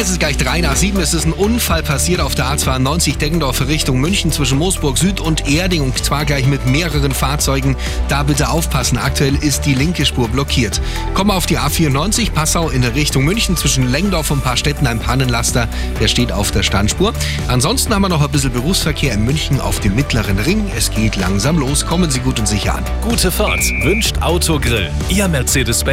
Es ist gleich 3 nach 7. Es ist ein Unfall passiert auf der A92 Deggendorf Richtung München zwischen Moosburg Süd und Erding und zwar gleich mit mehreren Fahrzeugen. Da bitte aufpassen. Aktuell ist die linke Spur blockiert. Kommen auf die A94 Passau in Richtung München zwischen Lengdorf und Paarstetten ein Pannenlaster. Der steht auf der Standspur. Ansonsten haben wir noch ein bisschen Berufsverkehr in München auf dem mittleren Ring. Es geht langsam los. Kommen Sie gut und sicher an. Gute Fahrt wünscht Autogrill. Ihr Mercedes-Benz